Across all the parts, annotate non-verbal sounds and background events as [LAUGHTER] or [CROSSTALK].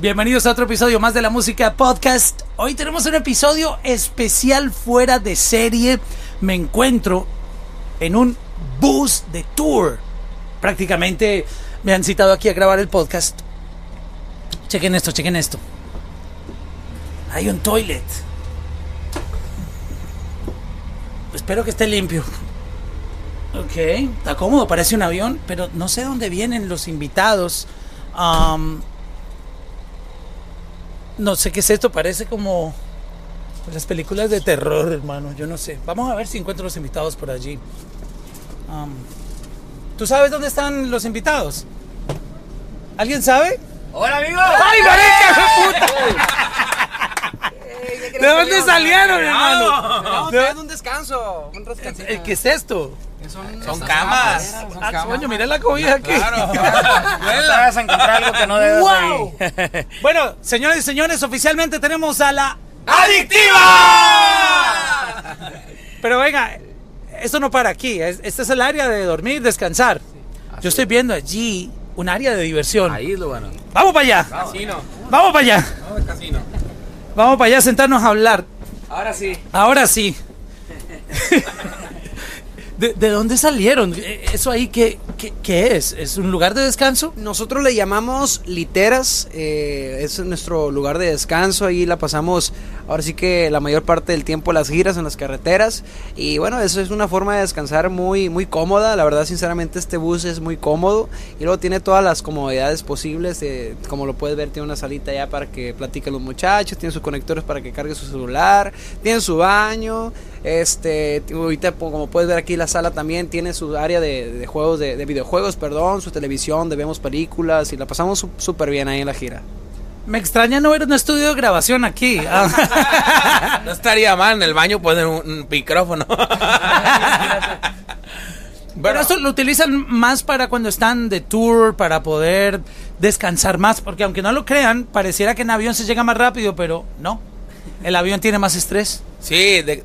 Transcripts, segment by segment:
Bienvenidos a otro episodio más de la música podcast. Hoy tenemos un episodio especial fuera de serie. Me encuentro en un bus de tour. Prácticamente me han citado aquí a grabar el podcast. Chequen esto, chequen esto. Hay un toilet. Espero que esté limpio. Ok, está cómodo, parece un avión, pero no sé dónde vienen los invitados. Um, no sé qué es esto, parece como las películas de terror, hermano. Yo no sé. Vamos a ver si encuentro los invitados por allí. Um, ¿Tú sabes dónde están los invitados? ¿Alguien sabe? ¡Hola, amigo! ¡Ay, marica, puta! [LAUGHS] ¿De dónde salieron, hermano? No, ¿De- no, un descanso, un descansito. Eh, ¿Qué es esto? Son, Son camas. Son Ah, camas. coño, mira la cobija aquí. Claro. No te vas a encontrar algo que no debes ¡Wow! ahí. [LAUGHS] Bueno, señores y señores, oficialmente tenemos a la... ¡Adictiva! Pero venga, esto no para aquí. es- Este es el área de dormir, descansar. Yo estoy viendo allí un área de diversión. Ahí es lo bueno. Vamos para allá. Casino. Vamos para allá. Vamos al casino. Vamos para allá a sentarnos a hablar. Ahora sí. Ahora sí. [LAUGHS] ¿De, de dónde salieron? Eh, ¿Eso ahí qué, qué, qué es? ¿Es un lugar de descanso? Nosotros le llamamos literas, eh, es nuestro lugar de descanso, ahí la pasamos ahora sí que la mayor parte del tiempo las giras en las carreteras y bueno, eso es una forma de descansar muy, muy cómoda, la verdad sinceramente este bus es muy cómodo y luego tiene todas las comodidades posibles, eh, como lo puedes ver tiene una salita ya para que platiquen los muchachos, tiene sus conectores para que cargue su celular, tiene su baño, este, ahorita como puedes ver aquí la sala también tiene su área de, juegos, de, de videojuegos, perdón, su televisión, donde vemos películas y la pasamos súper bien ahí en la gira. Me extraña no ver un estudio de grabación aquí. [LAUGHS] Ah. No estaría mal en el baño poner un, un micrófono. [LAUGHS] Pero esto lo utilizan más para cuando están de tour, para poder descansar más, porque aunque no lo crean, pareciera que en avión se llega más rápido, pero no. El avión tiene más estrés. Sí, de,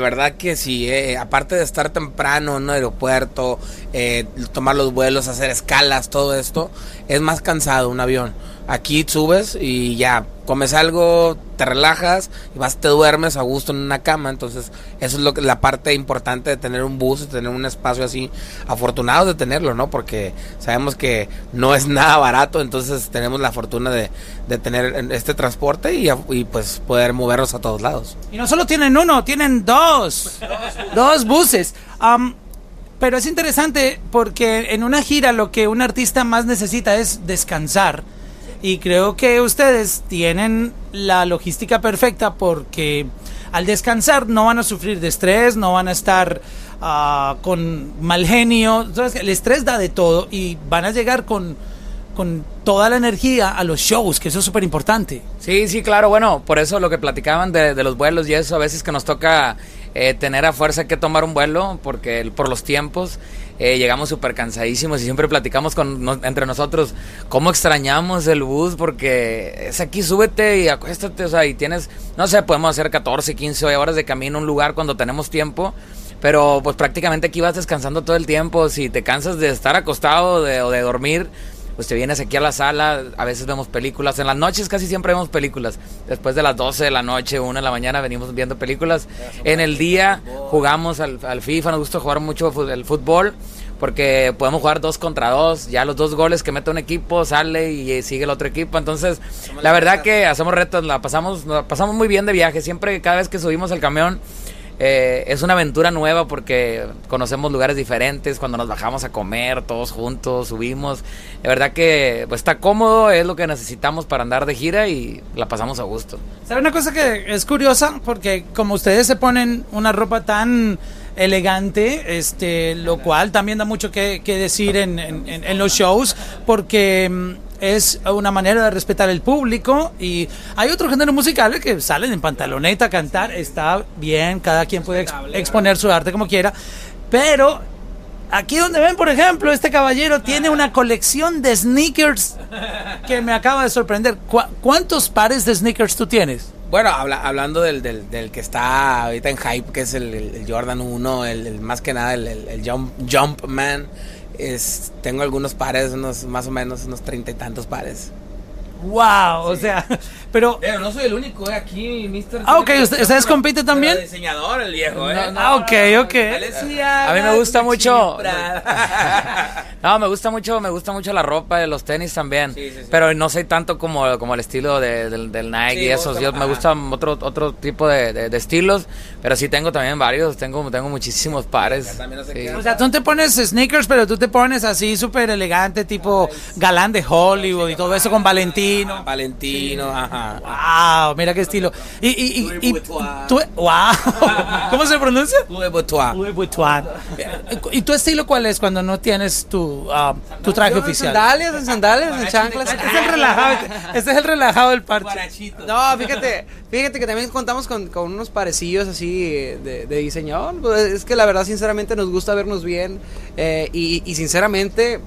verdad que sí. eh, Aparte de estar temprano en un aeropuerto, eh, tomar los vuelos, hacer escalas, todo esto, es más cansado un avión. Aquí subes y ya comes algo, te relajas y vas, te duermes a gusto en una cama. Entonces, eso es lo que, la parte importante de tener un bus, de tener un espacio así. Afortunados de tenerlo, ¿no? Porque sabemos que no es [LAUGHS] nada barato. Entonces, tenemos la fortuna de, de tener este transporte y, y pues poder movernos a todos lados. Y no solo tienen uno, tienen dos. dos buses. Pero es interesante porque en una gira lo que un artista más necesita es descansar. Y creo que ustedes tienen la logística perfecta porque al descansar no van a sufrir de estrés, no van a estar ah, con mal genio. El estrés da de todo y van a llegar con, con toda la energía a los shows, que eso es súper importante. Sí, sí, claro. Bueno, por eso lo que platicaban de, los vuelos y eso, a veces que nos toca eh, tener a fuerza que tomar un vuelo, porque por los tiempos eh, llegamos súper cansadísimos y siempre platicamos con, entre nosotros cómo extrañamos el bus, porque es aquí, súbete y acuéstate, o sea, y tienes, no sé, podemos hacer 14, 15 horas de camino a un lugar cuando tenemos tiempo. Pero pues prácticamente aquí vas descansando todo el tiempo. Si te cansas de estar acostado o de dormir, pues te vienes aquí a la sala, a veces vemos películas, en las noches casi siempre vemos películas, después de las 12 de la noche, 1 de la mañana venimos viendo películas, en el día jugamos al, al FIFA, nos gusta jugar mucho el fútbol, porque podemos jugar dos contra dos, ya los dos goles que mete un equipo sale y eh, sigue el otro equipo, entonces la verdad que hacemos retos, la pasamos, la pasamos muy bien de viaje, siempre cada vez que subimos el camión eh, es una aventura nueva porque conocemos lugares diferentes, cuando nos bajamos a comer todos juntos, subimos. De verdad que pues, está cómodo, es lo que necesitamos para andar de gira y la pasamos a gusto. ¿Sabe una cosa que es curiosa? Porque como ustedes se ponen una ropa tan elegante, este, lo cual también da mucho que, decir en- en los shows, porque mm, es una manera de respetar el público y hay otro género musical que salen en pantaloneta a cantar, está bien, cada quien puede ex- exponer su arte como quiera, pero aquí donde ven, por ejemplo, este caballero tiene una colección de sneakers que me acaba de sorprender. ¿Cu- ¿Cuántos pares de sneakers tú tienes? Bueno, habla- hablando del, del, del que está ahorita en hype, que es el, el- Jordan 1, el, el- más que nada el, el- el Jump, Jumpman, es, tengo algunos pares, unos más o menos, unos treinta y tantos pares. Wow, o sea, [LAUGHS] pero Pero no soy el único, eh, aquí, Mr. Ah, ok, ¿usted- ustedes compiten también? Pero diseñador, el viejo, eh. Ah, ok, ok. A mí me gusta mucho. [LAUGHS] No, me gusta mucho, me gusta mucho la ropa, los tenis también. Sí, sí, sí. Pero no soy tanto como, como el estilo de- del, del Nike Sí, y esos. Yo me ajá. gustan otro, otro tipo de, de- de estilos. Pero sí tengo también varios. Tengo, tengo muchísimos pares. también no queda. O sea, tú no te pones sneakers, pero tú te pones así súper elegante, tipo galán de Hollywood y todo eso con Valentino. Valentino, ajá. Wow, mira qué estilo. Y, y, y, y- tú- wow. [LAUGHS] ¿Cómo se pronuncia? [LAUGHS] ¿Y tu estilo cuál es cuando no tienes tu, ah, tu traje Yo en oficial? sandalias, en sandalias, en chanclas. Este es el relajado, este es el relajado del parche. No, fíjate, fíjate que también contamos con, con unos parecillos así de, de diseñador. Pues, Es que la verdad, sinceramente, nos gusta vernos bien. eh, y, y sinceramente,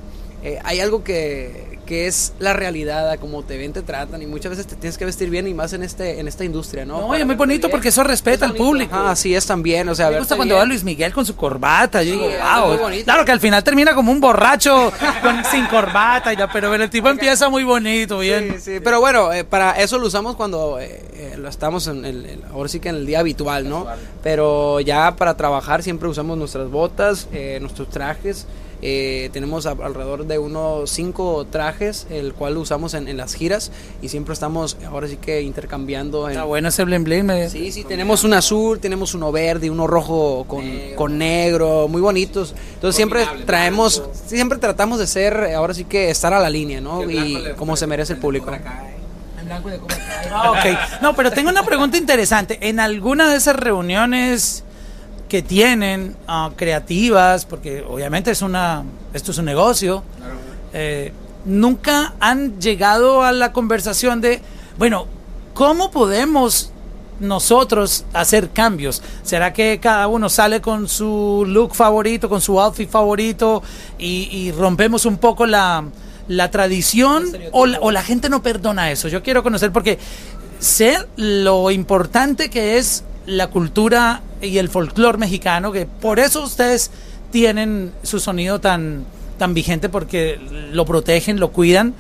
eh, hay algo que, que es la realidad, a cómo te ven, te tratan. Y muchas veces te tienes que vestir bien y más en este en esta industria, ¿no? No, es muy bonito porque eso respeta al público. Ah, así es también. O sea, Me gusta cuando bien. va Luis Miguel con su corbata. Yo Sí, digo, es wow. Claro que al final termina como un borracho [LAUGHS] con- sin corbata, y ya, pero el tipo empieza muy bonito, bien. Sí, sí, pero bueno, eh, para eso lo usamos cuando eh, eh, lo estamos en el, el- ahora sí que en el día habitual, ¿no? Pero ya para trabajar siempre usamos nuestras botas, eh, nuestros trajes. Eh, tenemos a- alrededor de unos cinco trajes, el cual usamos en, en las giras y siempre estamos ahora sí que intercambiando. En, Está bueno ese bling. me- Sí, sí, tenemos un azul, tenemos uno verde, uno rojo con, con negro, muy bonitos. Entonces siempre traemos, siempre tratamos de ser, eh, ahora sí que estar a la línea, ¿no? Y como se merece el público. Ah, ok. No, pero tengo una pregunta interesante. En alguna de esas reuniones que tienen ah, creativas, porque obviamente es una, esto es un negocio, eh, nunca han llegado a la conversación de, bueno, ¿cómo podemos nosotros hacer cambios? ¿Será que cada uno sale con su look favorito, con su outfit favorito y, y rompemos un poco la, la tradición o la, o la gente no perdona eso? Yo quiero conocer porque sé lo importante que es la cultura y el folclore mexicano, que por eso ustedes tienen su sonido tan, tan vigente porque lo protegen, lo cuidan,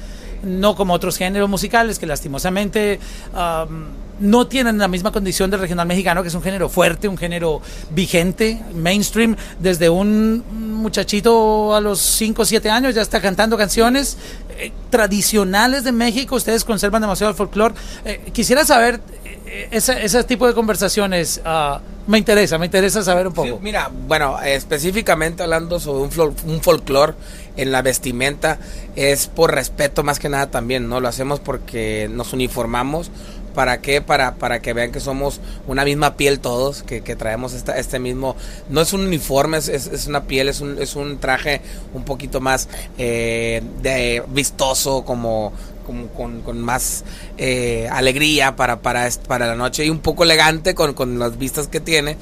no como otros géneros musicales que lastimosamente um, no tienen la misma condición del regional mexicano, que es un género fuerte, un género vigente, mainstream, desde un muchachito a los 5 o 7 años ya está cantando canciones eh, tradicionales de México, ustedes conservan demasiado el folclore. Eh, quisiera saber eh, ese, ese tipo de conversaciones, ah, me interesa, me interesa saber un poco. Sí, mira, bueno, específicamente hablando sobre un, fol- un folclore en la vestimenta, es por respeto más que nada también, ¿no? Lo hacemos porque nos uniformamos. ¿Para qué? Para, para que vean que somos una misma piel todos, que, que traemos esta, este mismo... No es un uniforme, es, es- una piel, es un, es un traje un poquito más eh, de vistoso, como, como con, con más eh, alegría para, para, para la noche y un poco elegante con, con las vistas que tiene.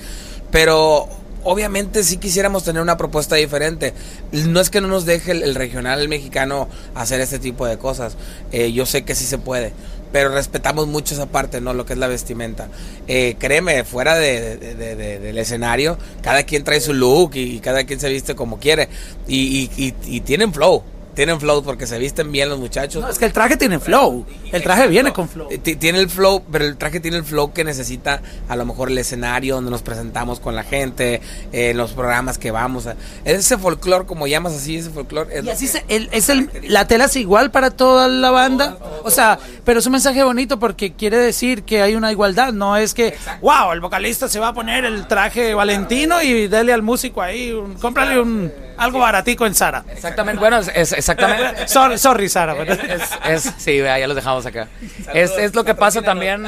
Pero obviamente sí quisiéramos tener una propuesta diferente. No es que no nos deje el, el regional mexicano hacer este tipo de cosas. Eh, yo sé que sí se puede. Pero respetamos mucho esa parte, ¿no? Lo que es la vestimenta. Eh, créeme, fuera de, de- de- de- del escenario, cada quien trae su look y, cada quien se viste como quiere. Y- y- y tienen flow. Tienen flow porque se visten bien los muchachos. No, es que el traje tiene flow, el traje viene con flow. Ti- Tiene el flow, pero el traje tiene el flow que necesita a lo mejor el escenario donde nos presentamos con la gente, eh, los programas que vamos a... Ese folclore, como llamas así, ese folclore... es Y así se, el, es el, la tela es igual para toda la banda. O sea, pero es un mensaje bonito porque quiere decir que hay una igualdad. No es que, wow, el vocalista se va a poner el traje valentino y dele al músico ahí, un- cómprale un, algo baratico en Sara. Exactamente, bueno, es, es exactamente. [LAUGHS] Sorry, sorry Sara. pero- Es, es- sí, vea, ya los dejamos acá. Es, es lo que pasa también.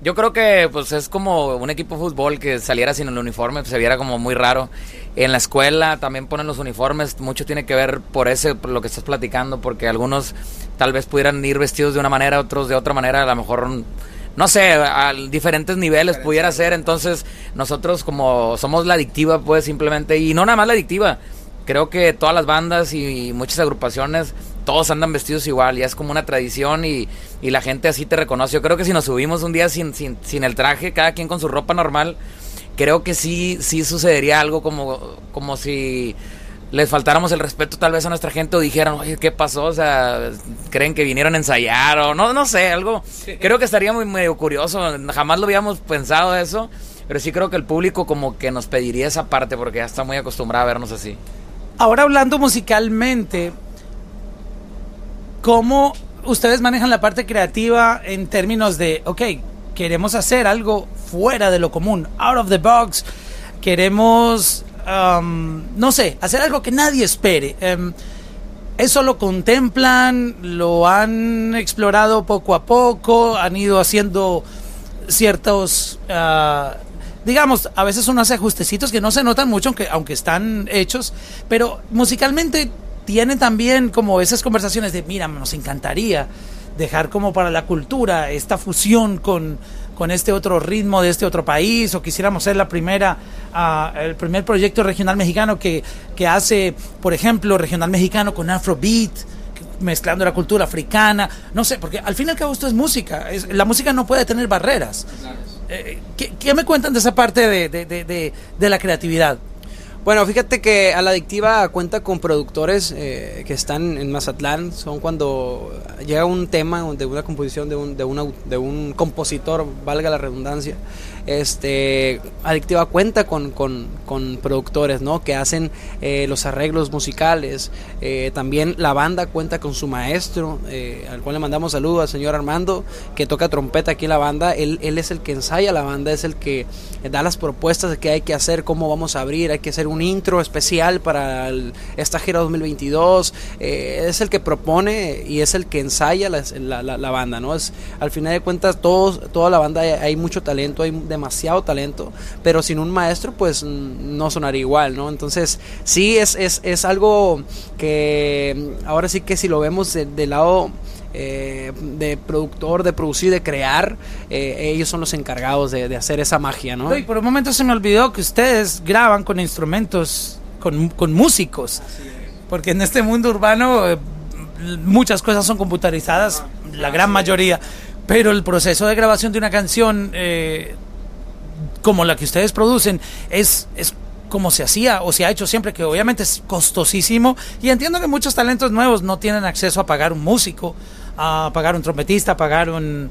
Yo creo que pues es como un equipo de fútbol que saliera sin el uniforme, pues, se viera como muy raro. En la escuela también ponen los uniformes, mucho tiene que ver por ese, por lo que estás platicando, porque algunos tal vez pudieran ir vestidos de una manera, otros de otra manera, a lo mejor no sé, a diferentes niveles pudiera ser. Entonces, nosotros como somos la adictiva, pues simplemente, y no nada más la adictiva, creo que todas las bandas y muchas agrupaciones, todos andan vestidos igual, ya es como una tradición y, y la gente así te reconoce. Yo creo que si nos subimos un día sin, sin, sin el traje, cada quien con su ropa normal, creo que sí, sí sucedería algo como, como si les faltáramos el respeto tal vez a nuestra gente o dijeran, oye, ¿qué pasó? O sea, creen que vinieron a ensayar o no, no sé, algo. Creo que estaría muy medio curioso, jamás lo habíamos pensado eso, pero sí creo que el público como que nos pediría esa parte porque ya está muy acostumbrado a vernos así. Ahora hablando musicalmente, ¿cómo ustedes manejan la parte creativa en términos de, ok, queremos hacer algo fuera de lo común, out of the box, queremos no sé, hacer algo que nadie espere. Em, eso lo contemplan, lo han explorado poco a poco, han ido haciendo ciertos, ah, digamos, a veces uno hace ajustecitos que no se notan mucho, aunque, aunque están hechos, pero musicalmente tiene también como esas conversaciones de, mira, nos encantaría dejar como para la cultura esta fusión con, con este otro ritmo de este otro país o quisiéramos ser la primera, ah, el primer proyecto regional mexicano que, que hace, por ejemplo, regional mexicano con Afrobeat mezclando la cultura africana, no sé, porque al fin y al cabo esto es música, es, la música no puede tener barreras. Eh, ¿qué, me cuentan de esa parte de, de, de, de la creatividad? Bueno, fíjate que a la adictiva cuenta con productores eh, que están en Mazatlán. Son cuando llega un tema de una composición de un, de, una, de un compositor, valga la redundancia, este, Adictiva cuenta con, productores ¿no? que hacen eh, los arreglos musicales. Eh, también la banda cuenta con su maestro, al cual le mandamos saludos al señor Armando, que toca trompeta aquí en la banda. Él, él es el que ensaya la banda, es el que da las propuestas de qué hay que hacer, cómo vamos a abrir. Hay que hacer un intro especial para esta gira 2022. es el que propone y es el que ensaya la, la, banda. ¿no? Es, al final de cuentas, todos, toda la banda hay, mucho talento, hay demasiado talento, pero sin un maestro pues no sonaría igual, ¿no? Entonces sí es, es, es algo que ahora sí que si lo vemos del lado... Eh, de productor, de producir, de crear, eh, ellos son los encargados de, hacer esa magia, ¿no? Y por un momento se me olvidó que ustedes graban con instrumentos, con, con músicos, porque en este mundo urbano eh, muchas cosas son computarizadas, la gran mayoría, pero el proceso de grabación de una canción como la que ustedes producen es, es como se hacía o se ha hecho siempre, que obviamente es costosísimo. Y entiendo que muchos talentos nuevos no tienen acceso a pagar un músico, a pagar un trompetista, a pagar un,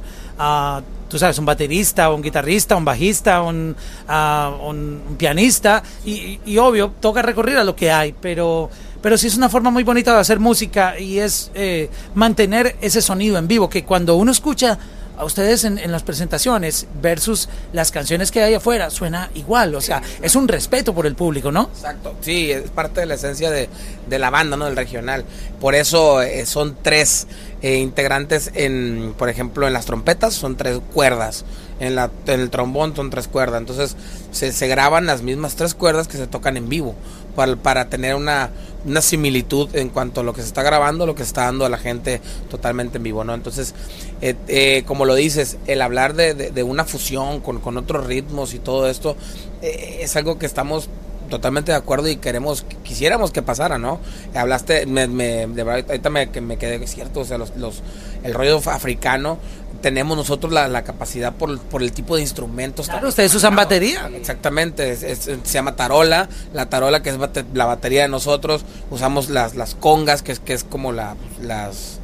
tú sabes, un baterista, un guitarrista, un bajista, un, un, pianista. Y, obvio, toca recurrir a lo que hay, pero, pero sí es una forma muy bonita de hacer música y es eh, mantener ese sonido en vivo, que cuando uno escucha a ustedes en, las presentaciones versus las canciones que hay afuera suena igual, o sea, es un respeto por el público, ¿no? Exacto, sí, es parte de la esencia de, la banda, ¿no? Del regional. Por eso eh, son tres eh, integrantes en, por ejemplo, en las trompetas son tres cuerdas, en, la, en el trombón son tres cuerdas, entonces se, se graban las mismas tres cuerdas que se tocan en vivo para, para tener una una similitud en cuanto a lo que se está grabando, lo que se está dando a la gente totalmente en vivo, ¿no? Entonces, eh, eh, como lo dices, el hablar de, una fusión con, otros ritmos y todo esto eh, es algo que estamos totalmente de acuerdo y queremos, quisiéramos que pasara, ¿no? Hablaste, me, me, de verdad, ahorita me, me quedé cierto, o sea, los, los, el rollo africano tenemos nosotros la, capacidad por, por, el tipo de instrumentos. Claro, ustedes usan batería. Exactamente, se llama tarola, la tarola que es la batería de nosotros, usamos las, las congas, que es, que es como la, las,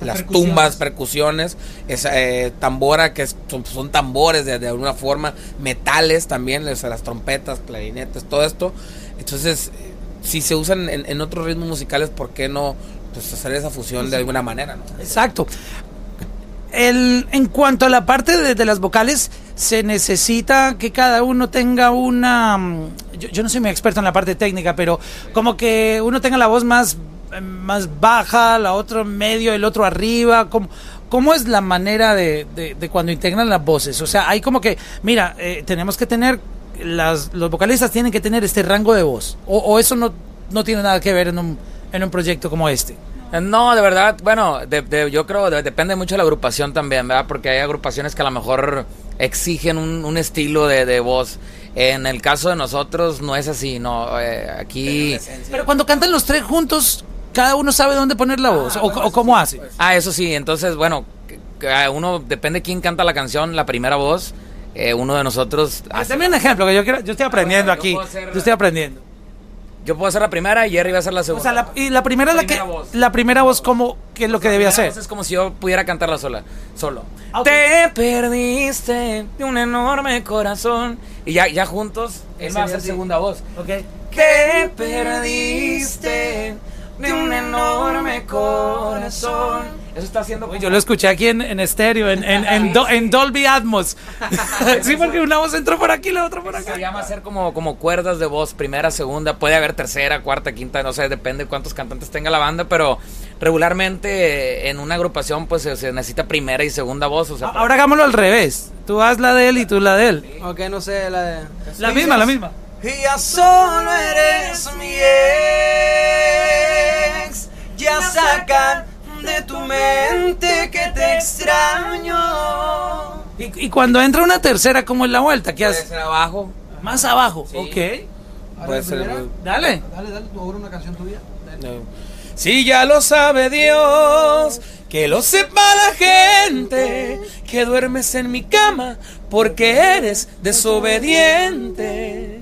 las tumbas, percusiones, es, eh, tambora, que son, tambores de, alguna forma, metales también, las trompetas, clarinetes, todo esto. Entonces, si se usan en, otros ritmos musicales, ¿por qué no pues, hacer esa fusión de alguna manera? Exacto el, en cuanto a la parte de, las vocales, se necesita que cada uno tenga una... Mm, yo, no soy muy experto en la parte técnica, pero como que uno tenga la voz más, más baja, la otra medio, el otro arriba. ¿Cómo, cómo es la manera de, de, cuando integran las voces? O sea, hay como que, mira, eh, tenemos que tener... Las, los vocalistas tienen que tener este rango de voz. O, o eso no, no tiene nada que ver en un, en un proyecto como este. No, de verdad, bueno, yo creo depende mucho de la agrupación también, ¿verdad? Porque hay agrupaciones que a lo mejor exigen un, estilo de, voz. En el caso de nosotros no es así, no. Eh, aquí. Pero cuando cantan los tres juntos, cada uno sabe dónde poner la voz o, cómo hace. Ah, eso sí. Entonces, bueno, uno depende quién canta la canción, la primera voz. Eh, uno de nosotros. Hace... un ejemplo que yo quiero, yo estoy aprendiendo aquí. Yo estoy aprendiendo. Yo puedo hacer la primera y Jerry va a hacer la O segunda. sea, la, y la primera, la que Primera voz. la primera voz como que es lo que debía hacer. voz Es como si yo pudiera cantarla sola, solo. Ah. Te perdiste de un enorme corazón. Y ya, ya juntos, él va a hacer segunda voz. Ok. Te perdiste de un enorme corazón. Eso está haciendo como- Yo lo escuché aquí en, en estéreo, en, en, en, Do- en Dolby Atmos. [LAUGHS] sí, porque una voz entró por aquí, la otra por acá. Se llama hacer como, como cuerdas de voz, primera, segunda, puede haber tercera, cuarta, quinta, no sé, depende de cuántos cantantes tenga la banda, pero regularmente en una agrupación pues se, se necesita primera y segunda voz, o sea, para- Ahora hagámoslo al revés. Tú haz la de él y tú la de él. Ok, no sé, la de... La misma, la misma. Y ya solo eres mi. Ya sacan de tu mente que te extraño. Y, y cuando entra una tercera, ¿cómo es la vuelta? ¿Qué Puede haces? ser abajo. Más abajo. Sí. Ok. Puede ser. Dale. Dale, dale, tú ahora una canción tuya. No. Si ya lo sabe Dios, que lo sepa la gente, que duermes en mi cama porque eres desobediente.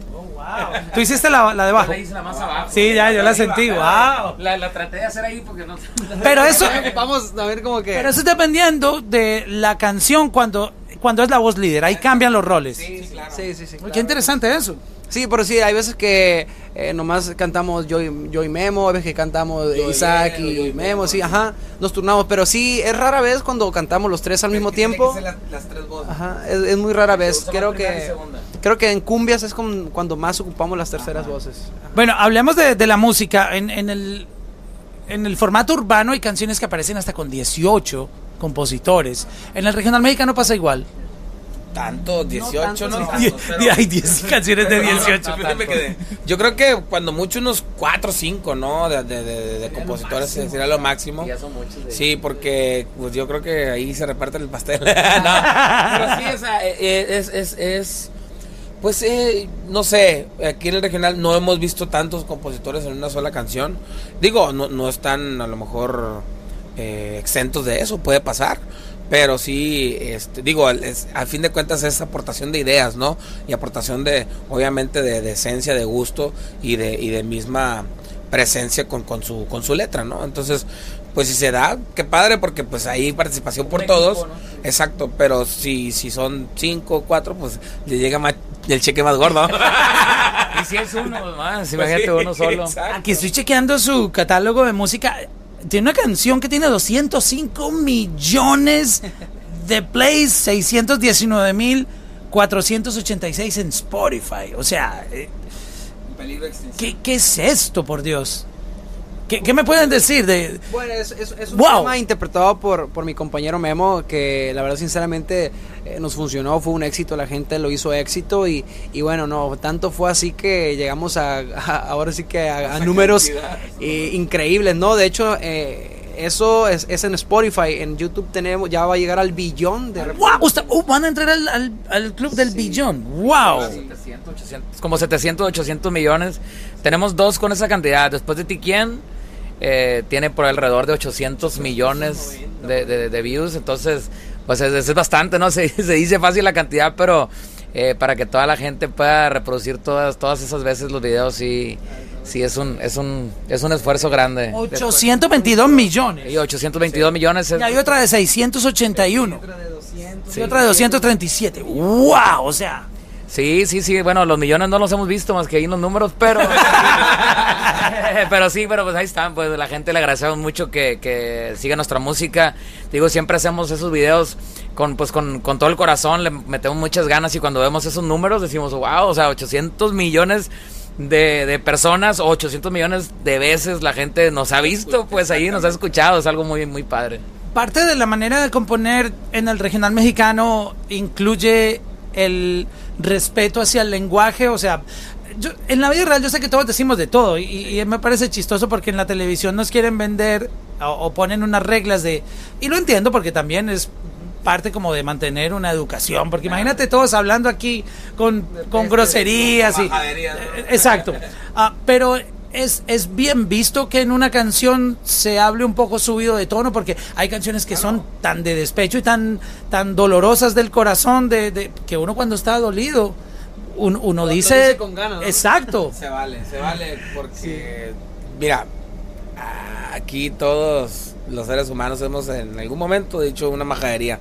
Tú hiciste la, la de Yo abajo. la hice la más abajo. Sí, ya, yo la sentí. Wow. La, la traté de hacer ahí porque no. [LAUGHS] Pero eso, Vamos a ver como que... pero eso es dependiendo de la canción cuando, cuando es la voz líder. Ahí cambian los roles. Sí, claro. Sí, sí, sí. Uy, Qué interesante eso. Sí, pero sí, hay veces que eh, nomás cantamos yo y, yo y Memo, hay veces que cantamos Yo Isaac y, yo y Memo, Memo, sí, ajá. nos turnamos, pero sí, es rara vez cuando cantamos los tres al mismo que tiempo. las, las tres voces. Ajá, es, es muy rara vez. Creo que segunda. Creo que en cumbias es como cuando más ocupamos las terceras voces. Bueno, hablemos de, de la música. En, en el, en el formato urbano hay canciones que aparecen hasta con 18 compositores. En el regional mexicano pasa igual. Tanto, 18, tanto, no, tanto, Die- pero- die- hay 10 [LAUGHS] canciones de 18. Yo me quedé. Yo creo que cuando mucho unos 4 o 5, ¿no? De, de, de- de compositores sería lo máximo. Ya son muchos de- Sí, porque pues yo creo que ahí se reparte el pastel. [LAUGHS] [LAUGHS] no, pero sí, o sea, eh, eh, es, es, es pues eh, no sé, aquí en el regional no hemos visto tantos compositores en una sola canción. Digo, no, no están a lo mejor eh, exentos de eso, puede pasar. Pero sí, este, digo, al- es- al fin de cuentas es aportación de ideas, ¿no? Y aportación de, obviamente, de, de esencia, de gusto y de, y de misma presencia con, con, su, con su letra, ¿no? Entonces, pues si se da, qué padre, porque pues hay participación por todos. Exacto, pero si, si son cinco o cuatro, pues le llega más, el cheque más gordo. [LAUGHS] Y si es uno más, imagínate uno solo. Exacto. Aquí estoy chequeando su catálogo de música. Tiene una canción que tiene 205 millones de plays, 619 mil 486 en Spotify. O sea, eh, Peligro de extinción. ¿qué, qué es esto, por Dios? ¿Qué, qué me pueden decir de...? Bueno, es, es- es un Wow. tema interpretado por, por mi compañero Memo que la verdad sinceramente eh, nos funcionó, fue un éxito, la gente lo hizo éxito y, y bueno, no, tanto fue así que llegamos a, a- ahora sí que a, a números eh, increíbles, ¿no? De hecho, eh, eso es, es en Spotify, en YouTube tenemos, ya va a llegar al billón de... ¡Wow! Usted- uh, van a entrar al, al- al club del billón. ¡Wow! 700, 800, como 700, 800 millones. Tenemos dos con esa cantidad. Después de Tiquien, eh, tiene por alrededor de 800 millones de, de- de views. Entonces, pues es, es bastante, ¿no? [LAUGHS] Se, se dice fácil la cantidad, pero eh, para que toda la gente pueda reproducir todas, todas esas veces los videos, sí, sí es un, es un, es un esfuerzo grande. 822 millones. Y 822 millones es- Y hay otra de 681. Y otra de 237. ¡Wow! O sea... Sí, sí, sí. Bueno, los millones no los hemos visto más que ahí en los números, pero. [LAUGHS] [LAUGHS] pero sí, pero pues ahí están. Pues la gente le agradecemos mucho que, que siga nuestra música. Digo, siempre hacemos esos videos con, pues, con, con todo el corazón, le metemos muchas ganas y cuando vemos esos números decimos, wow, o sea, 800 millones. De, de personas, 800 millones de veces la gente nos ha visto, pues ahí nos ha escuchado, es algo muy, muy padre. Parte de la manera de componer en el regional mexicano incluye el respeto hacia el lenguaje, o sea, yo- en la vida real yo sé que todos decimos de todo y, y me parece chistoso porque en la televisión nos quieren vender o, o ponen unas reglas de... Y lo entiendo porque también es parte como de mantener una educación, porque imagínate todos hablando aquí con, con groserías y... Exacto. [LAUGHS] Ah, pero es, es bien visto que en una canción se hable un poco subido de tono, porque hay canciones que son tan de despecho y tan, tan dolorosas del corazón, de, de- que uno cuando está dolido, un- uno dice, dice con ganas, ¿no? exacto. [LAUGHS] Se vale, se vale porque, mira, aquí todos los seres humanos hemos en algún momento dicho una majadería.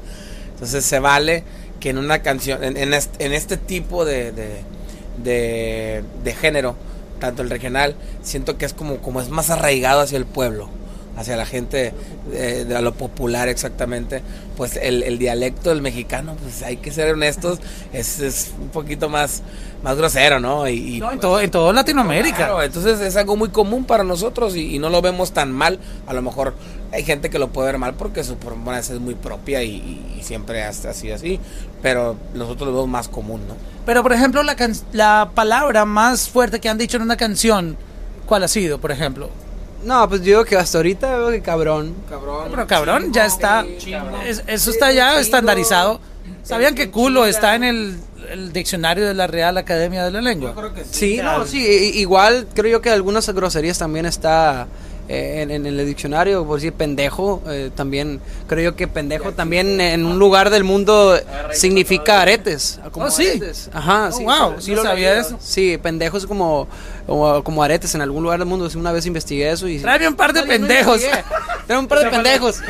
Entonces se vale que en una canción, en, en este, en este tipo de, de, de- de género, tanto el regional, siento que es como, como es más arraigado hacia el pueblo, hacia la gente, eh, de a lo popular exactamente, pues el, el dialecto del mexicano, pues hay que ser honestos, es, es un poquito más, más grosero, ¿no? Y, y, No, en pues, todo, en todo Latinoamérica. Claro, entonces es algo muy común para nosotros y, y no lo vemos tan mal. A lo mejor hay gente que lo puede ver mal porque su forma es muy propia y, y- y siempre ha sido así, pero nosotros lo vemos más común, ¿no? Pero, por ejemplo, la, can- la palabra más fuerte que han dicho en una canción, ¿cuál ha sido, por ejemplo? No, pues yo digo que hasta ahorita veo que cabrón. Cabrón. Pero cabrón, ya está. es- eso está ya estandarizado. ¿Sabían que culo está en el, el diccionario de la Real Academia de la Lengua? Sí, no, sí, i- igual creo yo que algunas groserías también está eh, en, en el diccionario, por decir pendejo, eh, también creo yo que pendejo también en un lugar del mundo significa aretes. Como Oh, sí. aretes. Ajá, Oh, sí. wow, sí no lo sabía eso. Sí, pendejo es como, como, como aretes en algún lugar del mundo. Sí, Una vez investigué eso y... Tráeme un par de No, no pendejos. Tráeme un par de pendejos.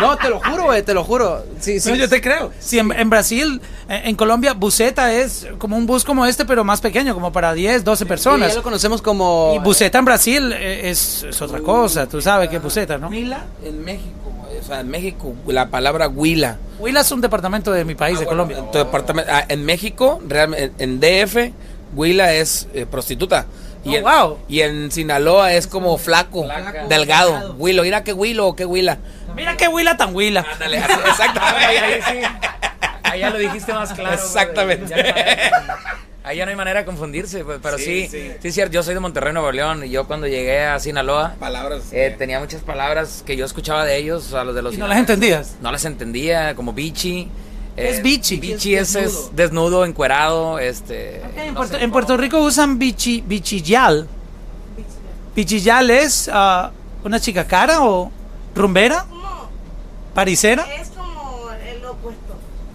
No, te lo juro, güey, te lo juro. Sí, sí. No, yo te creo. Si en, en Brasil, en, en Colombia, buseta es como un bus como este, pero más pequeño, como para 10, 12 Sí, personas. ya lo conocemos como... Y buseta en Brasil eh, es, es otra cosa, tú sabes que es buseta, ¿no? Huila en México, o sea, en México, la palabra huila. Huila es un departamento de mi país, Ah, de bueno, Colombia. En, tu departamento, ah, en México, realmente, en DF, huila es eh, prostituta. Y, Oh, en, wow. y en Sinaloa es como flaco, delgado. Huilo, mira qué huilo o qué huila. Mira qué Huila tan Huila. Ándale, exactamente. [LAUGHS] Ahí ya lo dijiste más claro. Exactamente. Ya no hay manera- Ahí ya no hay manera de confundirse, pues, pero sí, Sí, sí, sí. es cierto, yo soy de Monterrey, Nuevo León, y yo cuando llegué a Sinaloa, Palabras. eh, tenía muchas palabras que yo escuchaba de ellos, o sea, los de los... Y no las entendías. No las entendía, como bichi. ¿Qué es bichi? Bichi es, es desnudo, encuerado, este... En, no Puerto, sé, en Puerto Rico usan bichi, bichillal. Bichillal es ah, una chica cara o rumbera, No, parisera. es.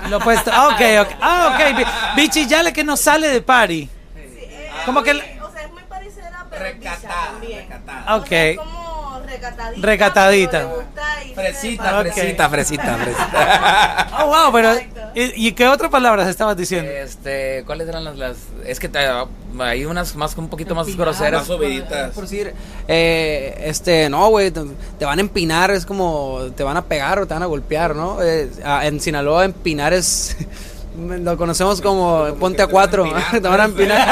Lo opuesto. Ah, ok, ok. Ah, ok. Bi- Bichillal es que no sale de party. Sí, es Como que el- O sea, es muy parecida, pero también. recatada. Ok. O sea, recatadita. Recatadita. Fresita, fresita, fresita, fresita. [LAUGHS] Oh, wow, pero. ¿Y, y qué otra palabra estabas diciendo? Este, ¿cuáles eran las, las es que te- hay unas más un poquito más groseras. Más subiditas. Por decir, eh, este, no, güey, te, te van a empinar, es como, te van a pegar o te van a golpear, ¿no? Eh, en Sinaloa, empinar es, [LAUGHS] lo conocemos como, ponte a cuatro, [LAUGHS] te van a empinar.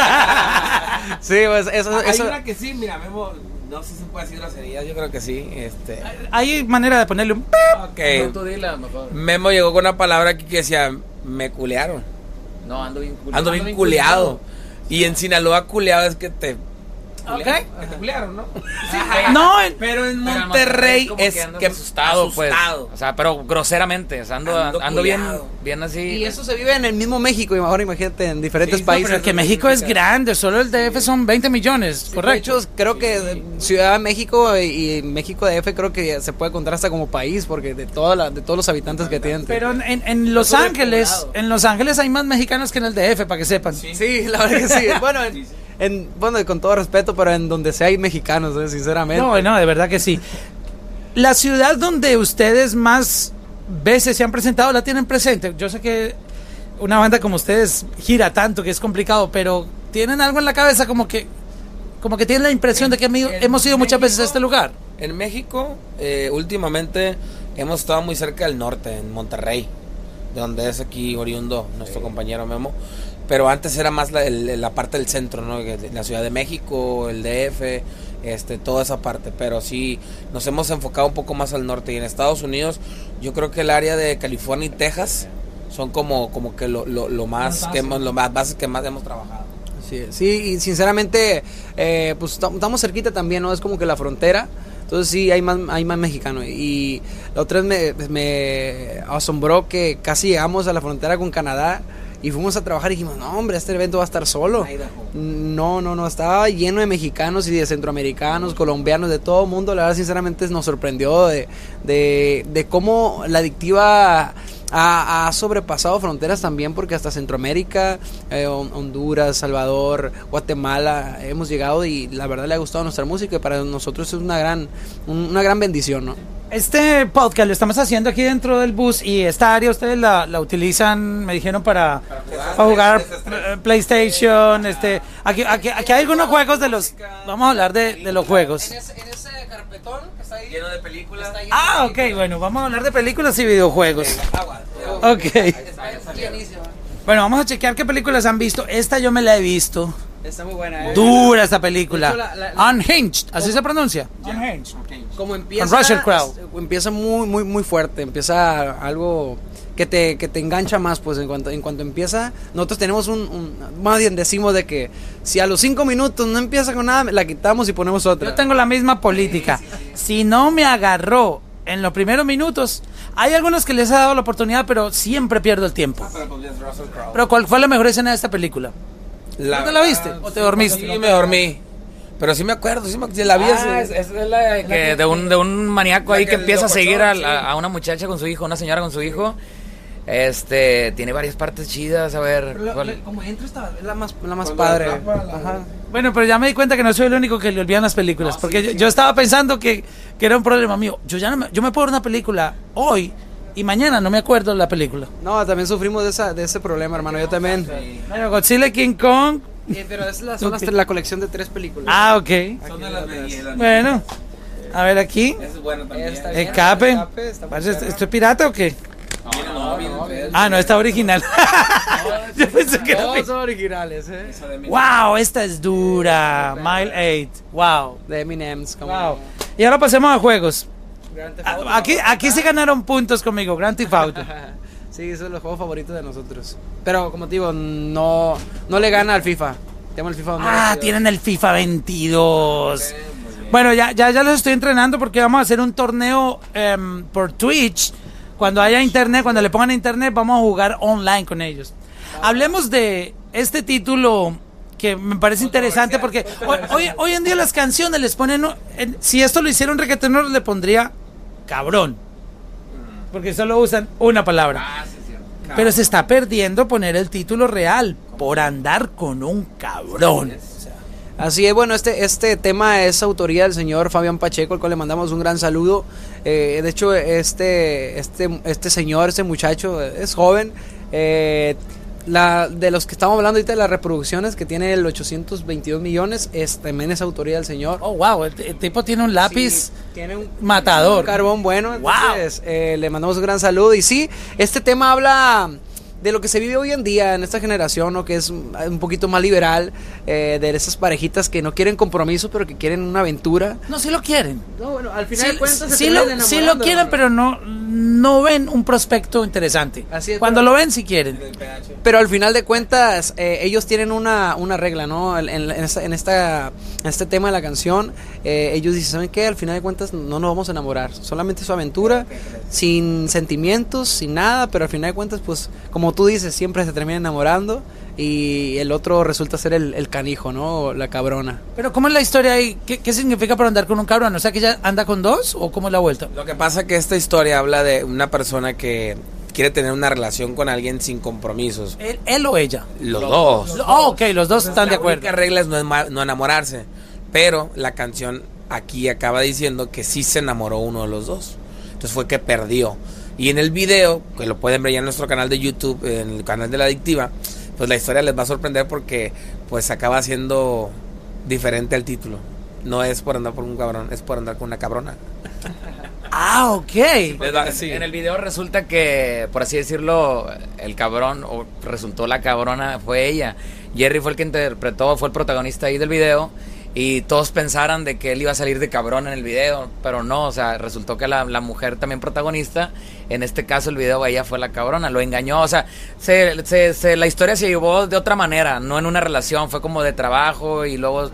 sí, pues eso, Hay eso, una que sí, mira, Memo, no sé si se puede decir grosería, yo creo que sí. Este, Hay manera de ponerle un. No, ok. tú dila mejor. Memo llegó con una palabra aquí que decía, me culearon. No, ando bien culeado. Ando bien culeado. Y en Sinaloa culeado es que te... Ok. Que te culearon, ¿no? No, en- Pero en Pero en Monterrey es que andas que asustado, pues. asustado. O sea, pero groseramente, o sea, ando, Ando ando, bien, bien así. y eso se vive en el mismo México, y ahora imagínate en diferentes Sí, no, pero países. es que México es grande, solo el DF son 20 millones, De correcto. hecho, creo que Ciudad de México y México DF creo que se puede contar hasta como país, porque de, toda la, de todos los habitantes que tienen. Pero en, en- en Los Ángeles, en Los Ángeles hay más mexicanos que en el DF, para que sepan. Sí, la verdad que sí. [LAUGHS] Bueno, en, en- bueno, con todo respeto, pero en donde sea hay mexicanos, eh, sinceramente. No, no, de verdad que sí. La ciudad donde ustedes más veces se han presentado, ¿la tienen presente? Yo sé que una banda como ustedes gira tanto que es complicado, pero ¿tienen algo en la cabeza como que como que tienen la impresión de que hemos- ido muchas veces a este lugar? En México, eh, últimamente hemos estado muy cerca del norte, en Monterrey, de donde es aquí oriundo nuestro compañero Memo. Pero antes era más la, el- la parte del centro, ¿no? La Ciudad de México, el DF, este, toda esa parte. Pero sí, nos hemos enfocado un poco más al norte. Y en Estados Unidos, yo creo que el área de California y Texas son como, como que lo, lo, lo más, que hemos, lo más bases que más hemos trabajado. Sí, sí, y sinceramente, eh, pues tam- estamos cerquita también, ¿no? Es como que la frontera. Entonces sí, hay más, hay más mexicanos. Y la otra vez me, me asombró que casi llegamos a la frontera con Canadá y fuimos a trabajar y dijimos, no, hombre, este evento va a estar solo. No, no, no, estaba lleno de mexicanos y de centroamericanos, colombianos, de todo el mundo. La verdad, sinceramente, nos sorprendió de, de, de cómo la adictiva ha, ha sobrepasado fronteras también porque hasta Centroamérica, eh, Hon- Honduras, Salvador, Guatemala hemos llegado y la verdad le ha gustado nuestra música y para nosotros es una gran, un- una gran bendición, ¿no? Este podcast lo estamos haciendo aquí dentro del bus y esta área ustedes la, la utilizan, me dijeron, para, para jugar PlayStation. Este, aquí, aquí, aquí hay algunos juegos de los... Vamos a hablar de, de los juegos. ese, carpetón que está ahí, Lleno de películas. Ah, ok, bueno, vamos a hablar de películas y videojuegos. Ok. Bueno, vamos a chequear qué películas han visto. Esta yo me la he visto. Está muy buena. ¿eh? Dura esta película. De hecho, la- la- Unhinged, así se pronuncia. Unhinged. Como empieza, Crowe. empieza muy, muy, muy fuerte, empieza algo que te, que te engancha más, pues en cuanto, en cuanto empieza, nosotros tenemos un, un- más bien decimos de que si a los cinco minutos no empieza con nada, la quitamos y ponemos otra. Yo tengo la misma política. Si no me agarró en los primeros minutos, hay algunos que les he dado la oportunidad, pero siempre pierdo el tiempo. Pero ¿cuál fue la mejor escena de esta película? ¿No te la viste? ¿O te dormiste? Sí, me dormí. Pero sí me acuerdo, sí me la vi. Ah, es, es la de, que- de un, de un maníaco ahí La que que empieza a seguir a- a una muchacha con su hijo, una señora con su hijo. Este, tiene varias partes chidas, a ver. Pero la- ¿cuál? la- como entra esta es la más, la más padre. Ajá. Bueno, pero ya me di cuenta que no soy el único que le olvidan las películas. porque yo, yo estaba pensando que, que era un problema mío. Yo ya no me, yo me puedo ver una película hoy y mañana no me acuerdo de la película. No, también sufrimos de, esa, de ese problema, hermano. Yo también. Bueno, Godzilla King Kong. Eh, pero es la, son las- la colección de tres películas. Ah, ok. Son de las. Bueno, a ver aquí. Es bueno también. Bien, Escape. escape, está muy Parece- perro. ¿Esto es pirata o qué? No. Ah, no, está original. [LAUGHS] Yo pensé que pi- son originales, ¿eh? Wow, esta es dura. Mile 8. Wow. De Eminem's. como- Wow. Y ahora pasemos a juegos. Aquí, aquí se ganaron puntos conmigo, Grand Theft Auto. [LAUGHS] Sí, esos son los juegos favoritos de nosotros. Pero como te digo, no, no le gana al FIFA. Tenemos el FIFA Ah, tienen el FIFA 22. Bueno, ya, ya, ya los estoy entrenando porque vamos a hacer un torneo em, por Twitch. Cuando haya internet, cuando le pongan internet, vamos a jugar online con ellos. Hablemos de este título que me parece interesante porque hoy, hoy, hoy en día las canciones les ponen, en- si esto lo hiciera un reggaetonero le pondría cabrón. Porque solo usan una palabra. Pero se está perdiendo poner el título real por andar con un cabrón. Así es, bueno, este, este tema es autoría del señor Fabián Pacheco, al cual le mandamos un gran saludo. Eh, de hecho, este, este, este señor, este muchacho, es joven. Eh, la, de los que estamos hablando ahorita de las reproducciones, que tiene el 822 millones, es, también es autoría del señor. Oh, wow, el, el tipo tiene un lápiz Sí, tiene un matador. un carbón bueno. Wow. Eh, le mandamos un gran saludo. Y sí, este tema habla de lo que se vive hoy en día en esta generación, ¿no? que es un poquito más liberal, eh, de esas parejitas que no quieren compromiso, pero que quieren una aventura. No, sí lo quieren. No, bueno, al Sí, final de cuentas se sí lo, sí quieren, pero no, no ven un prospecto interesante. Así es, Cuando lo ven, sí quieren. Pero al final de cuentas, eh, ellos tienen una, una regla, ¿no? En, en- en esta, en, esta- en este tema de la canción, eh, ellos dicen, ¿saben qué? Al final de cuentas no nos vamos a enamorar, solamente su aventura, sin sentimientos, sin nada, pero al final de cuentas, pues, como tú dices, siempre se termina enamorando y el otro resulta ser el, el canijo, ¿no? O La cabrona. Pero ¿cómo es la historia ahí? ¿Qué, qué significa por andar con un cabrón? O sea, que ella anda con dos o cómo es la vuelta? Lo que pasa que esta historia habla de una persona que quiere tener una relación con alguien sin compromisos. ¿Él, él o ella? Los dos. Oh, ok, los dos están de la acuerdo. única regla es no, no enamorarse. Pero la canción aquí acaba diciendo que sí se enamoró uno de los dos. Entonces fue que perdió. Y en el video, que lo pueden ver ya en nuestro canal de YouTube, en el canal de la adictiva, pues la historia les va a sorprender porque pues acaba siendo diferente al título. No es por andar por un cabrón, es por andar con una cabrona. [LAUGHS] Ah, ok. Les va- sí. En el video resulta que, por así decirlo, el cabrón, o resultó la cabrona, fue ella. Jerry fue el que interpretó, fue el protagonista ahí del video. Y todos pensaran de que él iba a salir de cabrón en el video, pero no, o sea, resultó que la, la mujer también protagonista, en este caso el video ella fue la cabrona, lo engañó, o sea, se, se- se- la historia se llevó de otra manera, no en una relación, fue como de trabajo y luego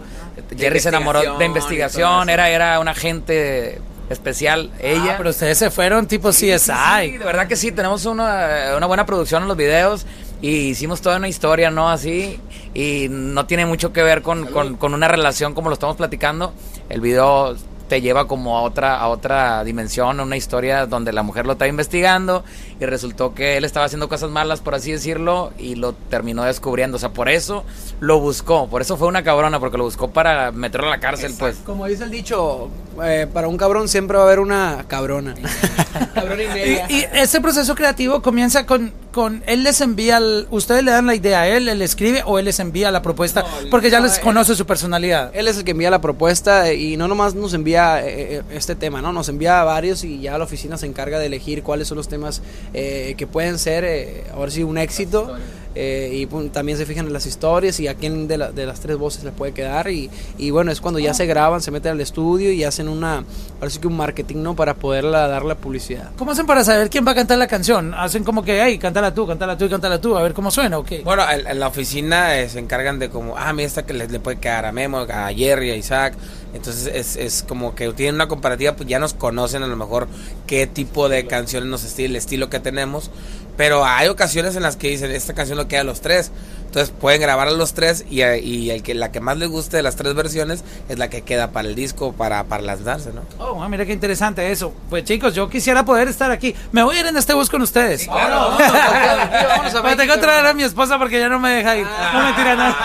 Jerry se enamoró de investigación, era, era un agente especial, ella. Ah, pero ustedes se fueron tipo CSI. Sí, de verdad que sí, tenemos una, una buena producción en los videos y hicimos toda una historia, ¿no? Así, y no tiene mucho que ver con, con- con una relación como lo estamos platicando. El video te lleva como a otra, a otra dimensión, a una historia donde la mujer lo está investigando y resultó que él estaba haciendo cosas malas, por así decirlo, y lo terminó descubriendo. O sea, por eso lo buscó, por eso fue una cabrona, porque lo buscó para meterlo a la cárcel, pues. Como dice el dicho, eh, para un cabrón siempre va a haber una cabrona. [LAUGHS] cabrón y Y, media. y ese proceso creativo comienza con, con él les envía, el- ustedes le dan la idea a él, él escribe o él les envía la propuesta, porque ya no, les él- conoce su personalidad. Él es el que envía la propuesta y no nomás nos envía eh, eh, este tema, ¿no? Nos envía varios y ya la oficina se encarga de elegir cuáles son los temas eh, que pueden ser, eh, ahora sí, un éxito. Eh, y pum, también se fijan en las historias y a quién de, la- de las tres voces le puede quedar. Y, y bueno, es cuando ya se graban, se meten al estudio y hacen una, sí que un marketing, ¿no? Para poderla dar la publicidad. ¿Cómo hacen para saber quién va a cantar la canción? Hacen como que, hey, cántala tú, cántala tú y cántala tú, a ver cómo suena, ¿ok? Bueno, en, en la oficina eh, se encargan de como, ah, mira esta que le, le puede quedar a Memo, a Jerry, a Isaac. Entonces es, es como que tienen una comparativa, pues ya nos conocen a lo mejor qué tipo de canciones nos estilo, el estilo que tenemos. Pero hay ocasiones en las que dicen, esta canción lo queda a los tres. Entonces pueden grabar a los tres y, eh, y el que, la que más les guste de las tres versiones es la que queda para el disco, para, para lanzarse, ¿no? Oh, ah, mira qué interesante eso. Pues chicos, yo quisiera poder estar aquí. Me voy a ir en este bus con ustedes. Claro, vámonos, vámonos a Pero tengo que traer a mi esposa porque ya no me deja ir. No mentira, no.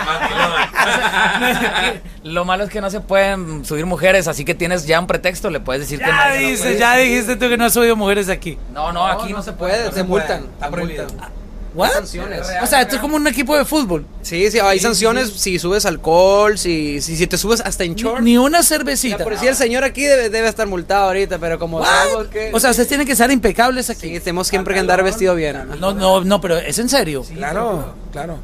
[LAUGHS] Lo malo es que no se pueden subir mujeres, así que tienes ya un pretexto, le puedes decir que Ya no. dices, ya dijiste tú que no has subido mujeres aquí. No, no, aquí no, se puede, te multan. Está prohibido. ¿What? sanciones. O sea, esto es como un equipo de fútbol. Sí, sí, hay sanciones si subes alcohol, si, si, si te subes hasta en short. Ni una Ya, cervecita. por si el señor aquí debe, debe estar multado ahorita, pero como que... O sea, ustedes tienen que ser impecables aquí. sí, tenemos siempre que andar vestido bien. No, no, no, pero es en serio. Claro, claro.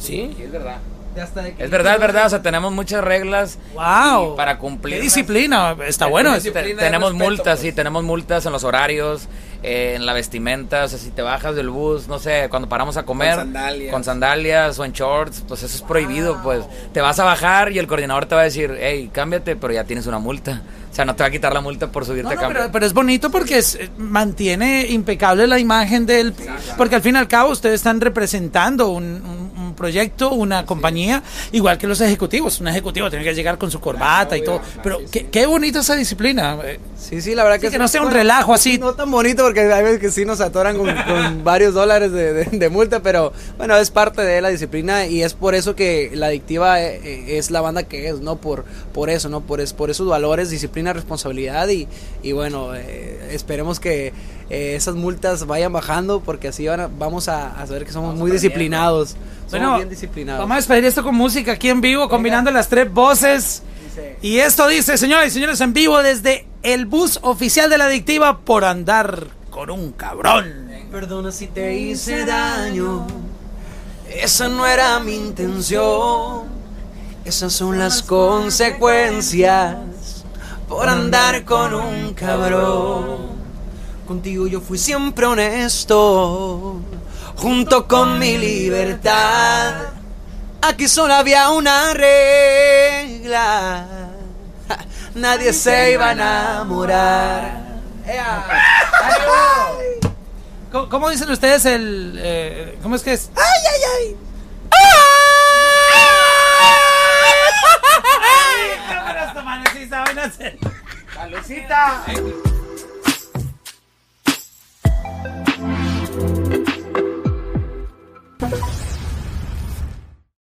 Sí. Es verdad. Hasta Es verdad, es verdad. O sea, tenemos muchas reglas Wow. para cumplir. Disciplina. Está bueno. eso. disciplina. tenemos respeto, multas, pues. sí, tenemos multas en los horarios, eh, en la vestimenta. O sea, si te bajas del bus, no sé, cuando paramos a comer. sandalias. con sandalias o en shorts, pues eso es prohibido. Pues te vas a bajar y el coordinador te va a decir, hey, cámbiate, pero ya tienes una multa. O sea, no te va a quitar la multa por subirte No, a no, cambio. pero, pero es bonito porque es- eh, mantiene impecable la imagen del... Porque al fin y al cabo ustedes están representando un, un- un proyecto, una compañía, igual que los ejecutivos. Un ejecutivo tiene que llegar con su corbata y todo. Pero qué, qué bonita esa disciplina. eh. Sí, sí, la verdad que... Sí, que no sea un relajo así. No tan bonito porque hay veces que sí nos atoran con, con [LAUGHS] varios dólares de, de- de multa, pero bueno, es parte de la disciplina y es por eso que la adictiva eh, es la banda que es, ¿no? Por, por eso, ¿no? Por, es, por esos valores, disciplina, responsabilidad y, y bueno, eh, esperemos que eh, esas multas vayan bajando porque así van a- vamos a, a saber que somos muy disciplinados. Somos Bueno, bien disciplinados. vamos a despedir esto con música aquí en vivo, combinando las tres voces. Y esto dice, señoras y señores, en vivo desde el bus oficial de la adictiva por andar con un cabrón. Perdona si te hice daño. Esa no era mi intención. Esas son las consecuencias por andar con un cabrón. Contigo yo fui siempre honesto, junto con mi libertad. Aquí solo había una regla. Ja, [LAUGHS] Nadie se iba a enamorar. ¿Cómo, cómo dicen ustedes el... eh, ¿Cómo es que es? ¡Ay, ay, ay! cámaras, tu mano, sí saben hacer. ¡Salucita!